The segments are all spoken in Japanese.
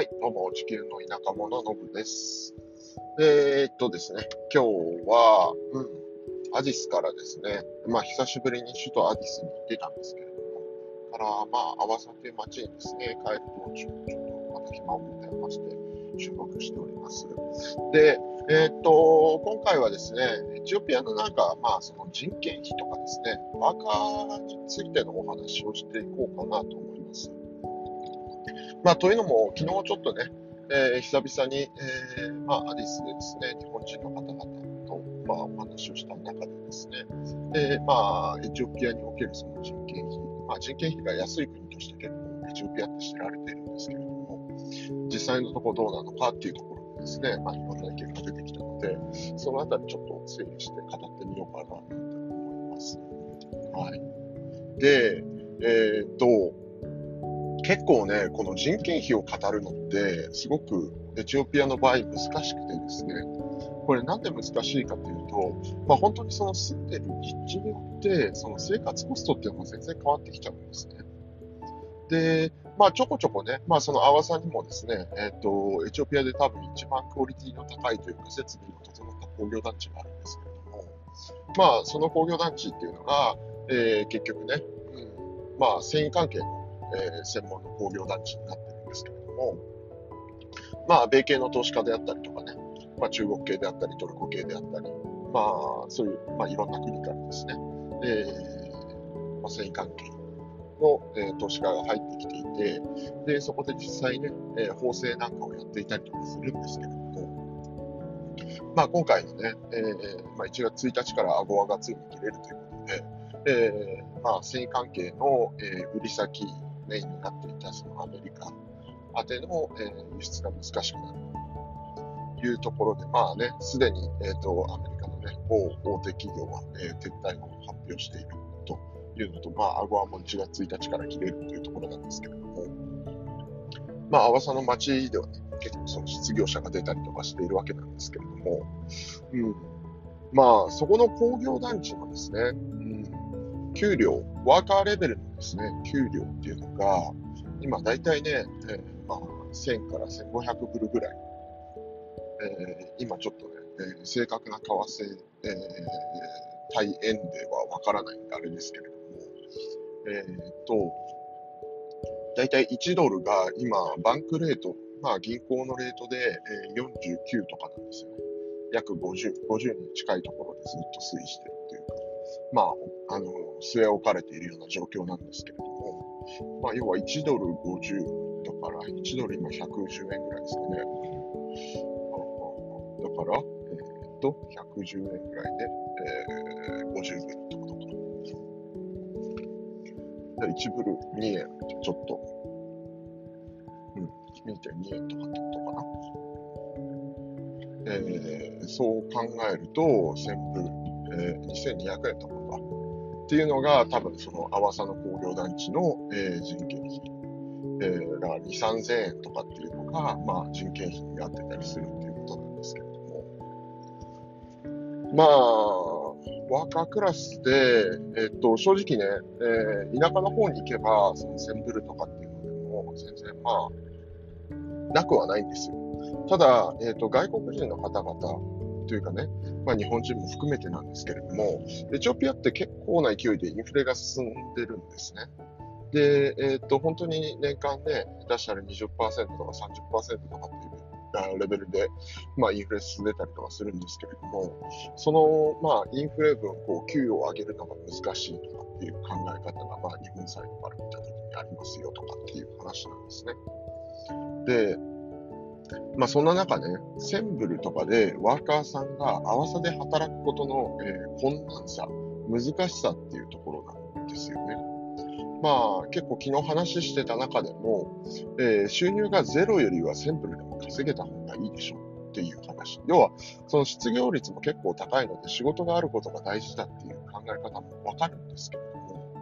はい、どうも、地球の田舎者のぶです。えー、っとですね、今日は、うん、アディスからですね、まあ、久しぶりに首都アディスに行ってたんですけれども、から、まあ、アワサという町にですね、帰る道中、ちょっとまた暇を持てまして、収録しております。で、えーっと、今回はですね、エチオピアのなんか、まあ、その人件費とかですね、ワーカーについてのお話をしていこうかなと思います。まあ、というのも、昨日ちょっとね、えー久々に、えーまあ、アディスでですね、日本人の方々と、まあ、お話をした中でですね、えーまあ、エチオピアにおけるその人件費、まあ、人件費が安い国として結構エチオピアって知られているんですけれども、実際のところどうなのかっていうところでですね、まあ、いろんな意見が出てきたので、そのあたりちょっと整理して語ってみようかなと思います。はい。で、えーっと、結構ね、この人件費を語るのって、すごくエチオピアの場合難しくてですね、これなんで難しいかというと、まあ本当にその住んでる立地によって、その生活コストっていうのが全然変わってきちゃうんですね。で、まあちょこちょこね、まあその阿波さんにもですね、えっ、と、エチオピアで多分一番クオリティの高いというか設備の整った工業団地があるんですけれども、まあその工業団地っていうのが、えー結局ね、うん、まあ繊維関係のえー専門の工業団地になってるんですけれども、まあ、米系の投資家であったりとかね、まあ、中国系であったり、トルコ系であったり、まあ、そういう、まあ、いろんな国からですね、えーまあ、繊維関係の、えー投資家が入ってきていて、で、そこで実際ね、えー縫製なんかをやっていたりとかするんですけれども、まあ、今回のね、えーまあ、1月1日からアゴアがついに切れるということで、えーまあ、繊維関係の、えー売り先メインになっていたそのアメリカ宛ての、えー輸出が難しくなるというところで、まあね、すでに、えー、とアメリカの、ね、某大手企業は、えー撤退を発表しているというのと、まあ、アゴアも1月1日から切れるというところなんですけれども、まあ、阿波さの町ではね、結構その失業者が出たりとかしているわけなんですけれども、うん、まあ、そこの工業団地のですね、うん、給料、ワーカーレベルのですね、給料っていうのが、今大体ね、えーまあ、1000から1500ブルぐらい。えー今ちょっとね、えー正確な為替、えー対円ではわからないんであれですけれども、えっと、大体1ドルが今、バンクレート、まあ銀行のレートで、え49とかなんですよね。約50、50に近いところでずっと推移してるっていうか、まあ、あの、据え置かれているような状況なんですけれども、まあ、要は1ドル50だから、1ドル今110円ぐらいですかね。だから、えーっと、110円ぐらいで、えー、50ブルってことか。で1ブル2円、ちょっと、うん、2.2円とかってことかな。えーそう考えると、1000ブル、えー2200円とか。っていうのが、多分その、阿波佐の工業団地の、えー人件費。えーだから2、3000円とかっていうのが、まあ、人件費になってたりするっていうことなんですけれども。まあ、ワーカークラスで、えっと、正直ね、えー田舎の方に行けば、その1000ブルとかっていうのでも、全然まあ、なくはないんですよ。ただ、えっと、外国人の方々というかね、まあ、日本人も含めてなんですけれども、エチオピアって結構な勢いでインフレが進んでるんですね。で、えっと、本当に年間ね、出したら20%とか30%とかっていうレベルで、まあ、インフレ進んでたりとかするんですけれども、その、まあ、インフレ分、こう、給与を上げるのが難しいとかっていう考え方が、まあ、日本サイドから見たときにありますよとかっていう話なんですね。で、まあ、そんな中ね、センブルとかでワーカーさんが合わさで働くことの、えー困難さ、難しさっていうところなんですよね。まあ、結構昨日話してた中でも、えー収入がゼロよりはセンブルでも稼げた方がいいでしょうっていう話。要は、その失業率も結構高いので仕事があることが大事だっていう考え方もわかるんですけれども、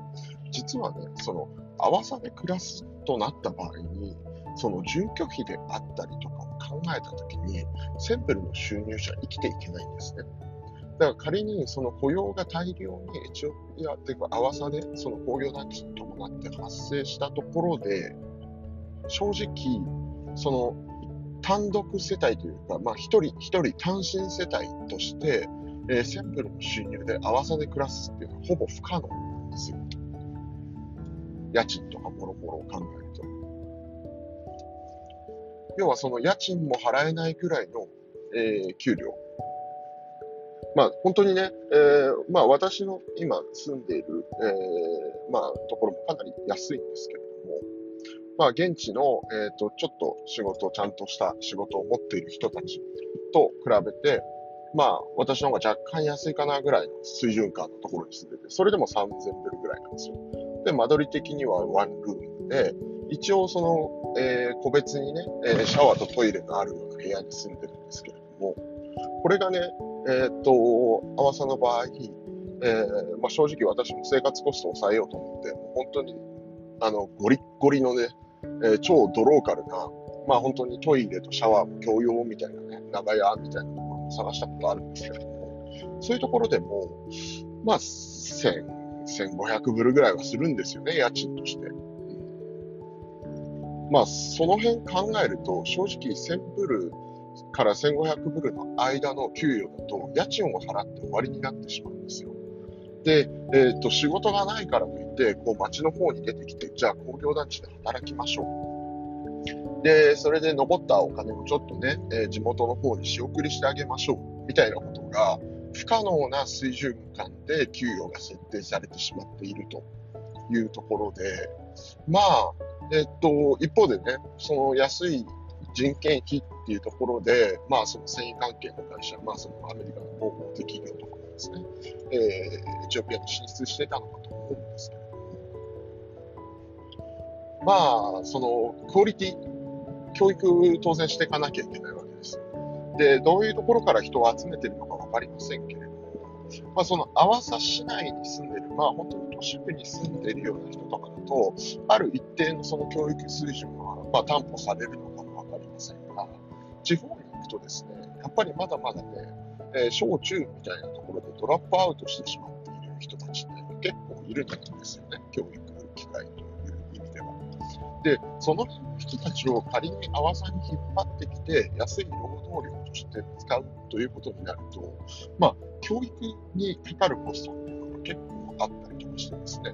実はね、その、合わさで暮らすとなった場合に、その住居費であったりとかを考えたときに、センプルの収入者は生きていけないんですね。だから仮にその雇用が大量にエチオピアっていうか、合わさでその工業団地に伴って発生したところで、正直、その単独世帯というか、まあ、一人一人単身世帯として、えー、センプルの収入で合わさで暮らすっていうのはほぼ不可能なんですよ。家賃とかもろもろを考えると。要はその家賃も払えないくらいの、えー、給料。まあ本当にね、えー、まあ私の今住んでいる、えー、まあところもかなり安いんですけれども、まあ現地の、え、ー、と、ちょっと仕事、ちゃんとした仕事を持っている人たちと比べて、まあ私の方が若干安いかなぐらいの水準感のところに住んでて、それでも3000ドルぐらいなんですよ。で、間取り的にはワンルームで、一応その、えー、個別にね、えー、シャワーとトイレのある部屋に住んでるんですけれども、これがね、えー、っと、合わさの場合、え、まあ、正直私も生活コストを抑えようと思って、もう本当に、あの、ゴリッゴリのね、え、超ドローカルな、まあ本当にトイレとシャワーも共用みたいなね、長屋みたいなところも探したことあるんですけれども、そういうところでも、まあ、1000、1500ブルぐらいはするんですよね、家賃として。まあ、その辺考えると、正直1000ブルから1500ブルの間の給与だと、家賃を払って終わりになってしまうんですよ。で、えっ、ー、と、仕事がないからといって、こう街の方に出てきて、じゃあ工業団地で働きましょう。で、それで残ったお金をちょっとね、えー、地元の方に仕送りしてあげましょう。みたいなことが、不可能な水準感で給与が設定されてしまっているというところで、まあ、えっと、一方でね、その安い人件費っていうところで、まあ、その繊維関係の会社、まあ、そのアメリカの大手企業とかもですね、えー、エチオピアに進出してたのかと思うんですけれども、まあ、その、クオリティ、教育当然していかなきゃいけないわけです。で、どういうところから人を集めてるのかわかりませんけれど、まあ、その、阿波佐市内に住んでる、まあ、本当に都市部に住んでるような人とかだと、ある一定のその教育水準は、まあ、担保されるのかもわかりませんが、地方に行くとですね、やっぱりまだまだね、えー、小中みたいなところでドラップアウトしてしまっている人たちって結構いるんですよね、教育の機会という意味では。で、その人たちを仮に阿波さに引っ張ってきて、安い労働力として使うということになると、まあ、教育にかかるコストっていうのが結構あったりとかしてですね。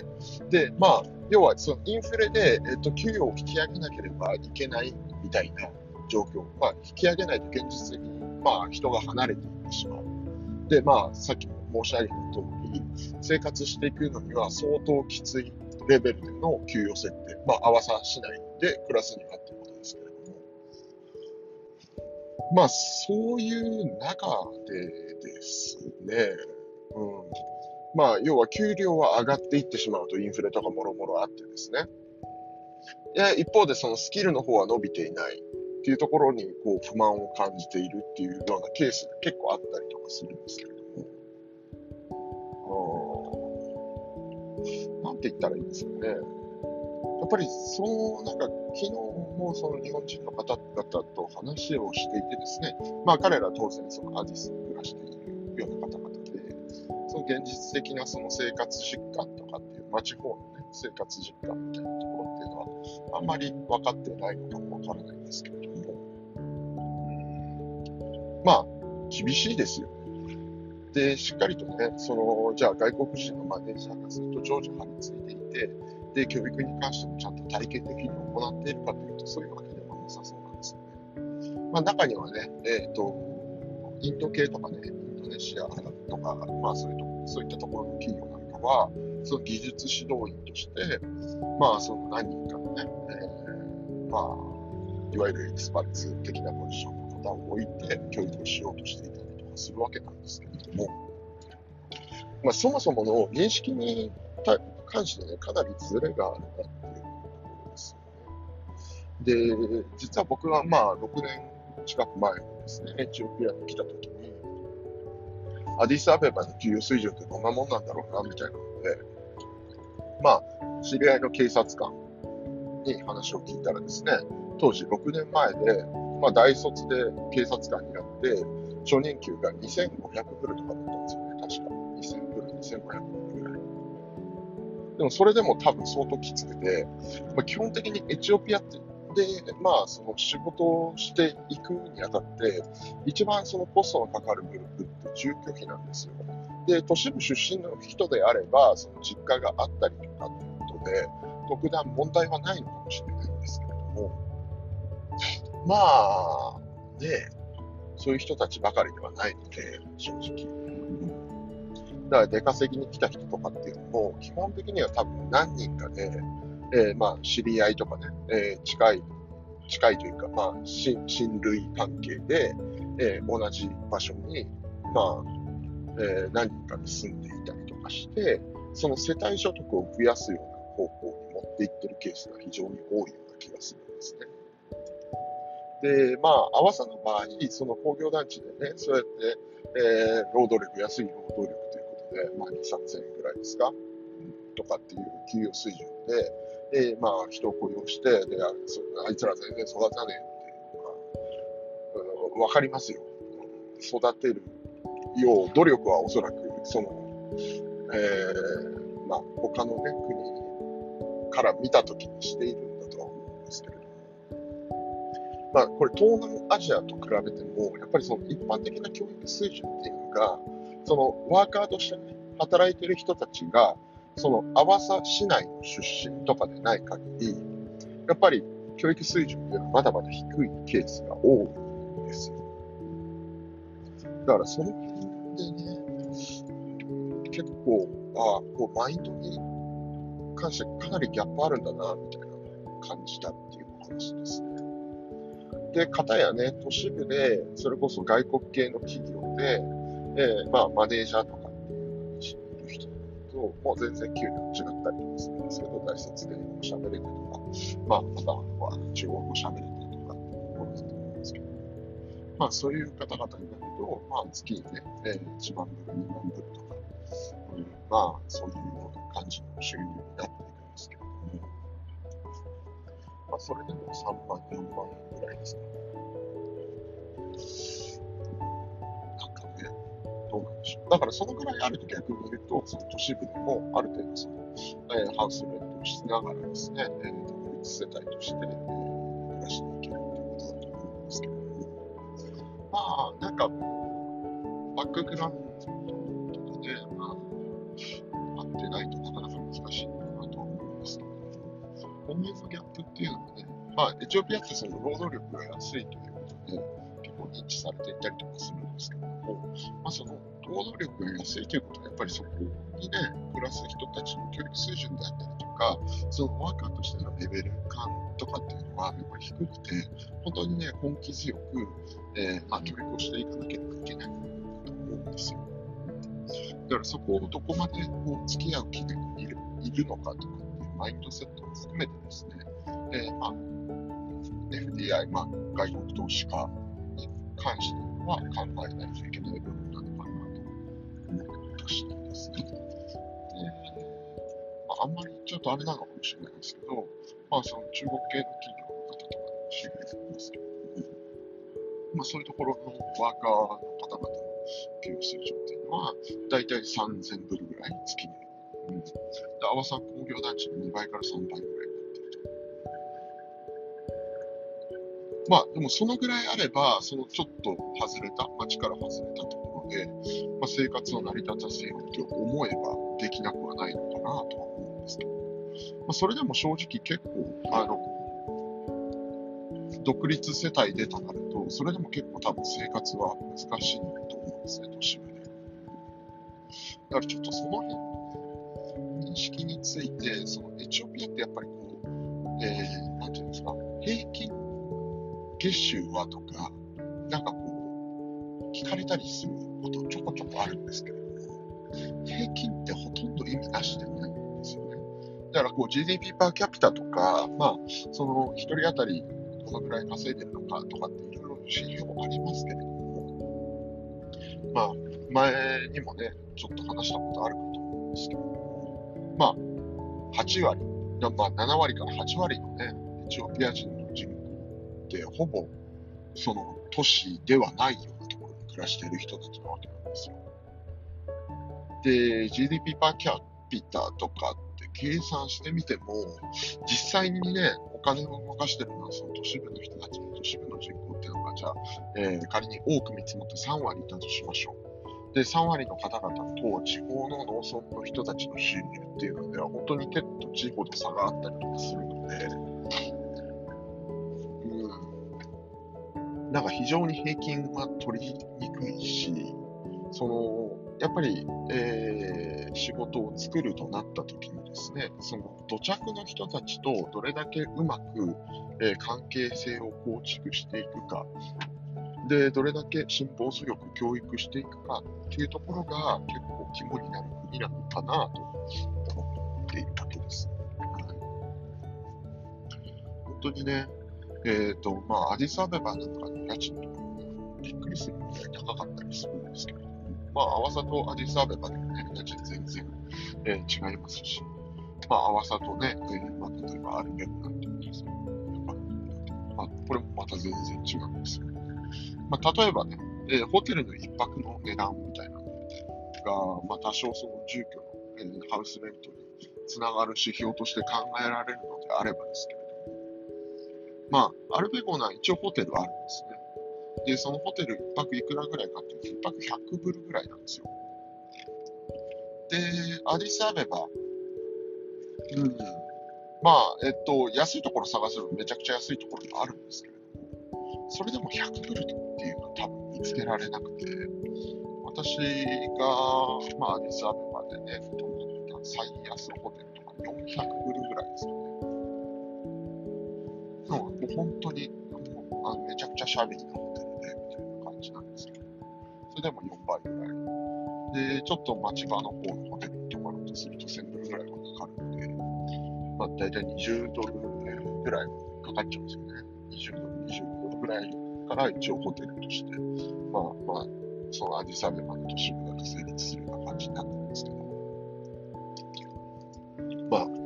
で、まあ、要はそのインフレで、えっと、給与を引き上げなければいけないみたいな状況。まあ、引き上げないと現実的に、まあ、人が離れていってしまう。で、まあ、さっきも申し上げた通り、生活していくのには相当きついレベルでの給与設定。まあ、合わさしないで暮らすにはまあ、そういう中でですね、うん。まあ、要は給料は上がっていってしまうとインフレとかもろもろあってですね。で、一方でそのスキルの方は伸びていないっていうところにこう不満を感じているっていうようなケースが結構あったりとかするんですけれども。なんて言ったらいいんですかね。やっぱりそのなんか昨日もその日本人の方々と話をしていてですね、まあ彼ら当然そのアディスに暮らしているような方々で、その現実的なその生活実感とかっていう、まあ地方のね、生活実感みたいなところっていうのは、あんまり分かってないのかもわからないんですけれども、まあ、厳しいですよね。で、しっかりとね、その、じゃあ外国人のマネージャーがずっと常時張り付いていて、で、教育に関してもちゃんと体系的に行っているかというと、そういうわけでもなさそうなんですよね。まあ、中にはね、えっ、ー、と、インド系とかね、インドネシアとか、まあそういうと、そういったところの企業なんかは、その技術指導員として、まあその何人かのね、えー、まあ、いわゆるエキスパルツ的なポジションの方を置いて教育をしようとしていたりとかするわけなんですけれども、まあそもそもの認識に関してね、かなりズレがあるなっていうところですよね。で、実は僕はまあ6年近く前にですね、エチオピアに来た時に、アディスアベバの給与水準ってどんなもんなんだろうな、みたいなので、まあ、知り合いの警察官に話を聞いたらですね、当時6年前で、まあ、大卒で警察官になって、初任給が2500ブルとかだったんですよね、確か。2000ブル、2500ブル。でもそれでも多分相当きつくて、まあ、基本的にエチオピアってで、まあ、その仕事をしていくにあたって、一番そのコストのかかるグループって住居費なんですよ。で、都市部出身の人であれば、その実家があったりとかっていうことで、特段問題はないのかもしれないんですけれども、まあ、ね、そういう人たちばかりではないので、正直。だから出稼ぎに来た人とかっていうのも、基本的には多分何人かで、えー、まあ、知り合いとかね、えー、近い、近いというか、まあ、親類関係で、えー、同じ場所に、まあ、え何人かで住んでいたりとかして、その世帯所得を増やすような方向に持っていってるケースが非常に多いような気がするんですね。で、まあ、阿波さんの場合、その工業団地でね、そうやって、えー、労働力、安い労働力で、まあ、2、3000円ぐらいですか、とかっていう給与水準で、で、まあ、人を雇用して、で、ああいつら全然育たねえっていうのが、わ、うん、かりますよ。育てるよう、努力はおそらく、その、えー、まあ、他のね、国から見たときにしているんだとは思うんですけれどまあ、これ東南アジアと比べても、やっぱりその一般的な教育水準っていうのが、そのワーカーとしてね、働いてる人たちが、その阿波佐市内の出身とかでない限り、やっぱり教育水準っていうのはまだまだ低いケースが多いんですよ。だからその辺でね、結構、ああ、こうマインドに関してかなりギャップあるんだな、みたいな感じたっていう話ですね。で、方やね、都市部で、それこそ外国系の企業で、えー、まあ、マネージャーとかっていう位置にいる人と、もう全然給料違ったりとかするんですけど、大卒で英語喋れてとか、まあ、または中国語喋れてとかっていうところだと思うんですけど、まあ、そういう方々になると、まあ、月にね、えー、1万ドル、2万ドルとか、うん、まあ、そういうような感じの収入になっていくんですけども、まあ、それでも3万、4万円ぐらいですね。なんかね、どうなんでしょ。う。だからそのぐらいあると逆に言うと、その都市部でもある程度その、えー、ハウスレントをしながらですね、えー、独立世帯として、えー、暮らしていけるということだと思うんですけども、まあ、なんか、バックグラウンドとかで、まあ、合ってないとなかなか難しいのかなと思うんですけど、今月のギャップっていうのはね、まあ、エチオピアってその労働力が安いということで、結構認知されていたりとかするんですけども、まあ、その労働力が安いということは、やっぱりそこにね、暮らす人たちの教育水準であったりとか、そのワーカーとしてのレベル感とかっていうのは、やっぱり低くて、本当にね、根気強く、えー、まあ、教育をしていかなければいけないと思うんですよ。だからそこをどこまでこう付き合う気がいるいるのかとかっていうマインドセットも含めてですね、えー、まあ、FDI、まあ、外国投資家に関しては考えないといけない部分なのかなと思いましてですね。でまあ、あんまりちょっとあれなのかもしれないですけど、まあ、その中国系の企業の方とかに知り合いますけど、まあ、そういうところのワーカーの方々の給与水準っていうのは、だいたい3000ドルぐらい月に。うん。で、阿波さん工業団地の2倍から3倍ぐらいまあ、でもそのぐらいあれば、そのちょっと外れた、街から外れたところで、まあ、生活を成り立たせようと思えばできなくはないのかなとは思うんですけど、まあ、それでも正直結構、あの、独立世帯でとなると、それでも結構多分生活は難しいと思うんですね、都市部で。だからちょっとその辺の認識について、そのエチオピアってやっぱりこう、えー、なんていうんですか、平均月収はとか、なんかこう、聞かれたりすることちょこちょこあるんですけれども、平均ってほとんど意味なしでないんですよね。だからこう GDP パーキャピタとか、まあ、その一人当たりどのぐらい稼いでるのかとかっていろいろ指標ありますけれども、まあ、前にもね、ちょっと話したことあるかと思うんですけども、まあ、8割、まあ、7割から8割のね、エチオピア人てほぼその都市ではないようなところに暮らしている人たちなわけなんですよ。で、GDP パーキャピタとかって計算してみても、実際にね、お金を動かしてるのはその都市部の人たちの、都市部の人口っていうのが、じゃあ、えー、仮に多く見積もって3割いたとしましょう。で、3割の方々と地方の農村の人たちの収入っていうのでは、本当に手と地方で差があったりとかするので、なんか非常に平均は取りにくいし、その、やっぱり、えー、仕事を作るとなった時にですね、その土着の人たちとどれだけうまく、えー、関係性を構築していくか、で、どれだけ辛抱強く教育していくかっていうところが結構肝になる国なのかなと思っているわけです。はい、本当にね、えっ、ー、と、まあ、アディサアベバなんかの家賃とかびっくりするぐらい高かったりするんですけど、まあ、アワサとアディスアベバでもね、家賃全然、えー、違いますし、まあ、アワサとね、えー、まあ、例えばアルベルなんていうんですけど、まあ、これもまた全然違うんですよ。まあ、例えばね、えー、ホテルの一泊の値段みたいなのが、まあ、多少その住居の、えー、ハウスレントにつながる指標として考えられるのであればですけど、まあ、アルベゴナ一応ホテルあるんですね。で、そのホテル1泊いくらぐらいかっていうと、1泊100ブルぐらいなんですよ。で、アディスアベバ、うん、まあ、えっと、安いところ探せばめちゃくちゃ安いところがあるんですけれども、それでも100ブルっていうのは多分見つけられなくて、私が、まあ、アディスアベバでね、泊まった最安ホテルとか400ブルぐらいですよね。もう本当に、もうあめちゃくちゃシャビーなホテルで、みたいな感じなんですけど、それでも4倍ぐらい。で、ちょっと町場の方のホテルに泊まるとすると1000ドルぐらいはかかるので、まあ大体20ドルぐらいかかっちゃうんですよね。20ドル、25ドルぐらいから一応ホテルとして、まあまあ、そのアディサベマの都市部だと成立するような感じになってるんですけど、まあ、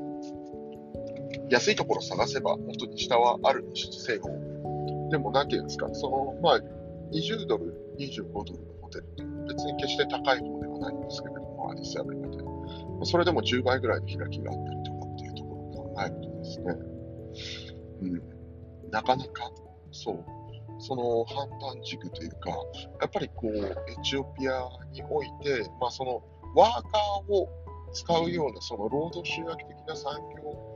安いところ探せば本当に下はあるにせよ、でもなんていうんですか、その、まあ、20ドル、25ドルのホテルって別に決して高い方ではないんですけれども、アディスアベバで。それでも10倍ぐらいの開きがあったりとかっていうところを考えるとですね、うん、なかなか、そう、その判断軸というか、やっぱりこう、エチオピアにおいて、まあその、ワーカーを使うような、その労働集約的な産業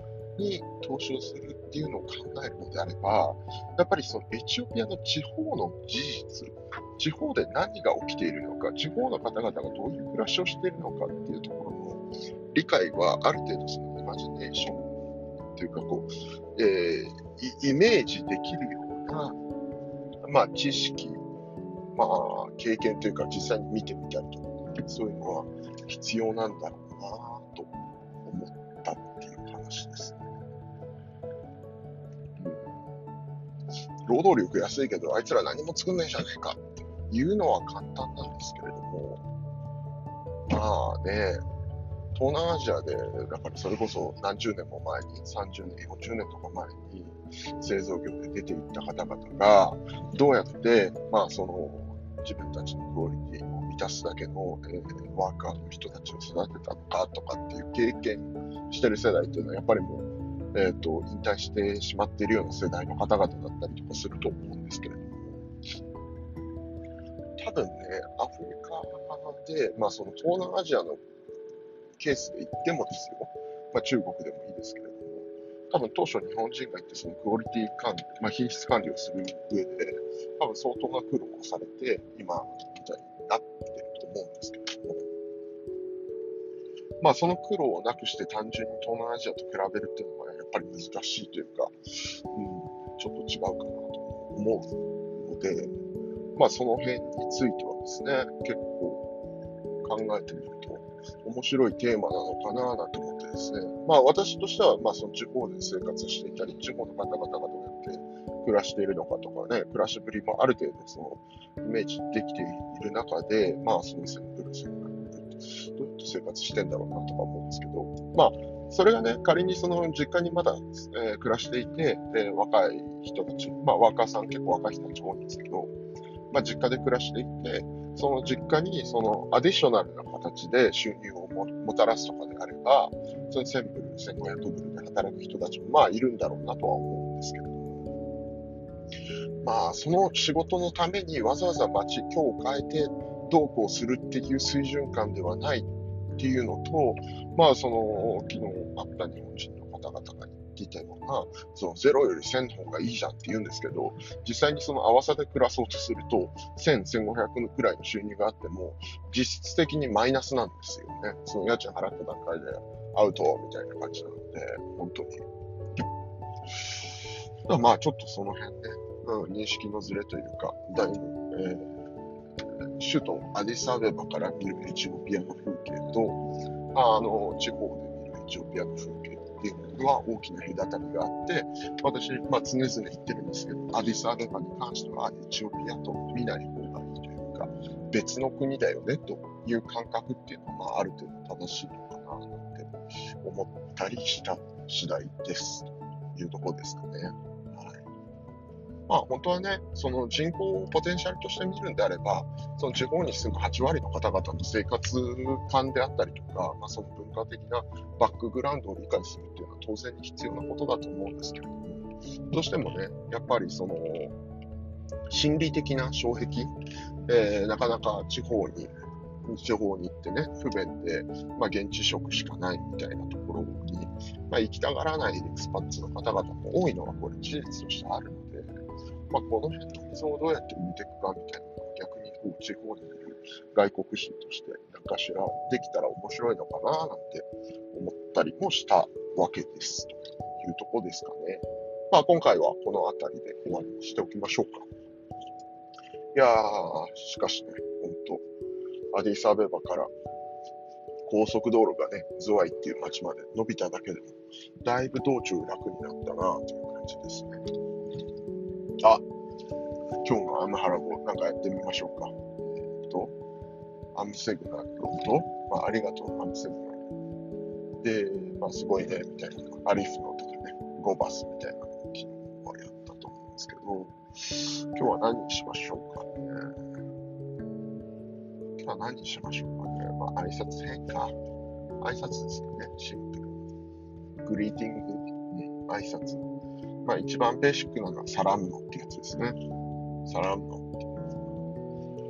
に投資をするっていうのを考えるのであれば、やっぱりそのエチオピアの地方の事実、地方で何が起きているのか、地方の方々がどういう暮らしをしているのかっていうところの理解はある程度そのイマジネーションというかこう、えー、イメージできるような、まあ、知識、まあ、経験というか実際に見てみたりとか、そういうのは必要なんだろうなと思ったっていう話ですね。労働力安いけど、あいつら何も作んないじゃねえかっていうのは簡単なんですけれども、まあね、東南アジアで、だからそれこそ何十年も前に、30年、40年とか前に製造業で出ていった方々が、どうやって、まあその、自分たちのクオリティを満たすだけの、えー、ワーカーの人たちを育てたのかとかっていう経験してる世代っていうのはやっぱりもうえっ、ー、と、引退してしまっているような世代の方々だったりとかすると思うんですけれども、多分ね、アフリカで、まあその東南アジアのケースで言ってもですよ、まあ中国でもいいですけれども、多分当初日本人が行ってそのクオリティ管理、まあ品質管理をする上で、多分相当な苦労をされて、今みたいになってると思うんですけれども、まあその苦労をなくして単純に東南アジアと比べるっていうのはぱり難しいというか、うん、ちょっと違うかなと思うので、まあその辺についてはですね、結構考えてみると面白いテーマなのかななんて思ってですね、まあ私としては、まあその地方で生活していたり、地方の方々がどうやって暮らしているのかとかね、暮らしぶりもある程度そのイメージできている中で、まあそのセンプルセンどうやって生活してんだろうなとか思うんですけど、まあそれがね、仮にその実家にまだ、えー、暮らしていて、で、若い人たち、まあ、ワーカーさん結構若い人たち多いんですけど、まあ、実家で暮らしていて、その実家にそのアディショナルな形で収入をもたらすとかであれば、それ1000ブル、1500ブルで働く人たちもまあいるんだろうなとは思うんですけれど、まあその仕事のためにわざわざ街、今日を変えてどうこうするっていう水準感ではないっていうのと、まあその昨日あった日本人の方々が言っていたのが、その0より1000の方がいいじゃんって言うんですけど、実際にその合わせで暮らそうとすると、1000、1500くらいの収入があっても、実質的にマイナスなんですよね。その家賃払った段階でアウトみたいな感じなので、本当に。まあちょっとその辺ね、うん、認識のずれというか、だいぶ、えー、首都アディサアベバから見るエチオピアの風景と、あの、地方で見るエチオピアの風景っていうのは大きな隔たりがあって、私、まあ、常々言ってるんですけど、アディスアベバに関してはエチオピアと見ない方がいいというか、別の国だよねという感覚っていうのは、まあ、ある程度正しいのかななんて思ったりした次第ですというところですかね。まあ、本当はね、その人口をポテンシャルとして見るんであれば、その地方に住む8割の方々の生活観であったりとか、まあ、その文化的なバックグラウンドを理解するっていうのは当然に必要なことだと思うんですけれども、どうしてもね、やっぱりその、心理的な障壁、えー、なかなか地方に地方に行ってね、不便で、まあ、現地職しかないみたいなところに、まあ、行きたがらないエクスパッツの方々も多いのはこれ事実としてあるの、まあ、この辺の溝をどうやって埋めていくかみたいなのが逆にこう地方にいる外国人として何かしらできたら面白いのかななんて思ったりもしたわけですというとこですかね。まあ今回はこの辺りで終わりにしておきましょうか。いやー、しかしね、ほんと、アディサベバから高速道路がね、ズワイっていう街まで伸びただけでも、だいぶ道中楽になったなという感じですね。あ、今日のアムハラボなんかやってみましょうか。えっと、アムセグナルと、まあ、ありがとう、アムセグナル。で、まあ、すごいね、みたいな、アリフのとかね、ゴバスみたいなのを昨日はやったと思うんですけど、今日は何にしましょうかね。今日は何にしましょうかね。まあ、挨拶変か。挨拶ですよね、シンプル。グリーティング、ね、挨拶。まあ、一番ベーシックなのはサラムノってやつですね。サラムノ。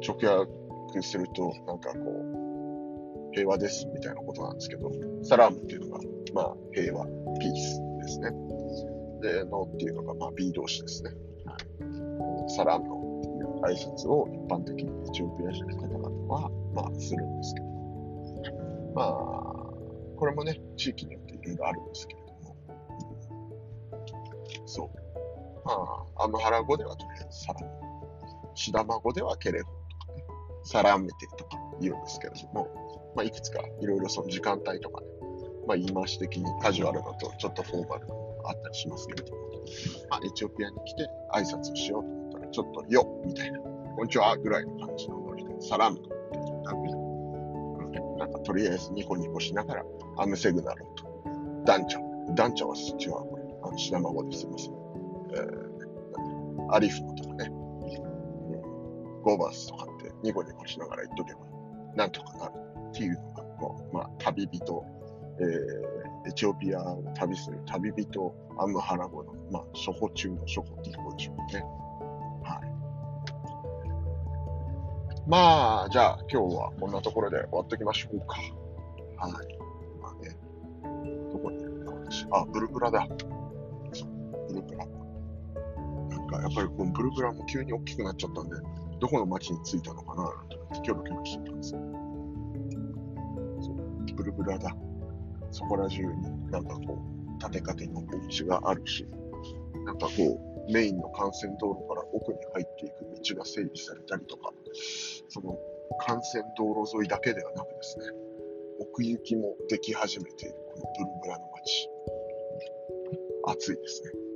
直訳すると、なんかこう、平和ですみたいなことなんですけど、サラムっていうのが、まあ、平和、ピースですね。で、ノっていうのが、まあ、B 同士ですね。サラムノっていう挨拶を一般的にエチオピア人の方々は、まあ、するんですけど、まあ、これもね、地域によっていろいろあるんですけど、そう。まあ、アムハラ語ではとりあえずサラム。シダマ語ではケレホとかね、サラメテとか言うんですけれども、まあ、いくつかいろいろその時間帯とかね、まあ、言い回し的にカジュアルだとちょっとフォーマルなのがあったりしますけれども、まあ、エチオピアに来て挨拶しようと思ったら、ちょっとよみたいな、こんにちはぐらいの感じのノリで、サラムとなんで、うん、なんかとりあえずニコニコしながら、アムセグナルと、ダンチャ、ダンチャは違う、これ、シナマ語ですいません。えー、アリフとかね、ゴーバースとかってニコニコしながら言っとけば、なんとかなるっていうのが、こう、まあ、旅人、えー、エチオピアを旅する旅人、アムハラ語の、まあ、初歩中の初歩っていうことでしょうね。はい。まあ、じゃあ、今日はこんなところで終わっておきましょうか。はい。まあね、どこにいるんだ私。あ、ブルブラだ。ブルブラ。なんか、やっぱりこのブルブラも急に大きくなっちゃったんで、どこの町に着いたのかななんてキョロキョロしてたんですよ。そう、ブルブラだ。そこら中になんかこう、縦かけのお道があるし、なんかこう、メインの幹線道路から奥に入っていく道が整備されたりとか、その幹線道路沿いだけではなくですね、奥行きもでき始めているこのブルブラの街。暑いですね。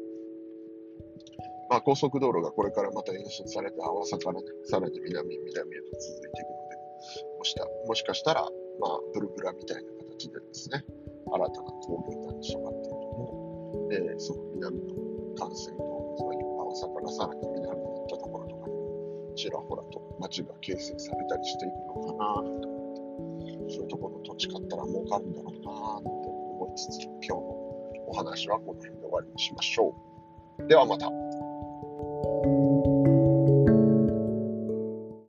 まあ、高速道路がこれからまた延伸されて、淡さからね、さらに南、南へと続いていくので、もしたもしかしたら、まあ、ブルブラみたいな形でですね、新たな工業団地とかっていうのも、えー、その南の幹線道路沿い、淡さからさらに南に行ったところとかに、ちらほらと街が形成されたりしていくのかなと思って、そういうところの土地買ったら儲かるんだろうなと思いつつ、今日のお話はこの辺で終わりにしましょう。ではまた。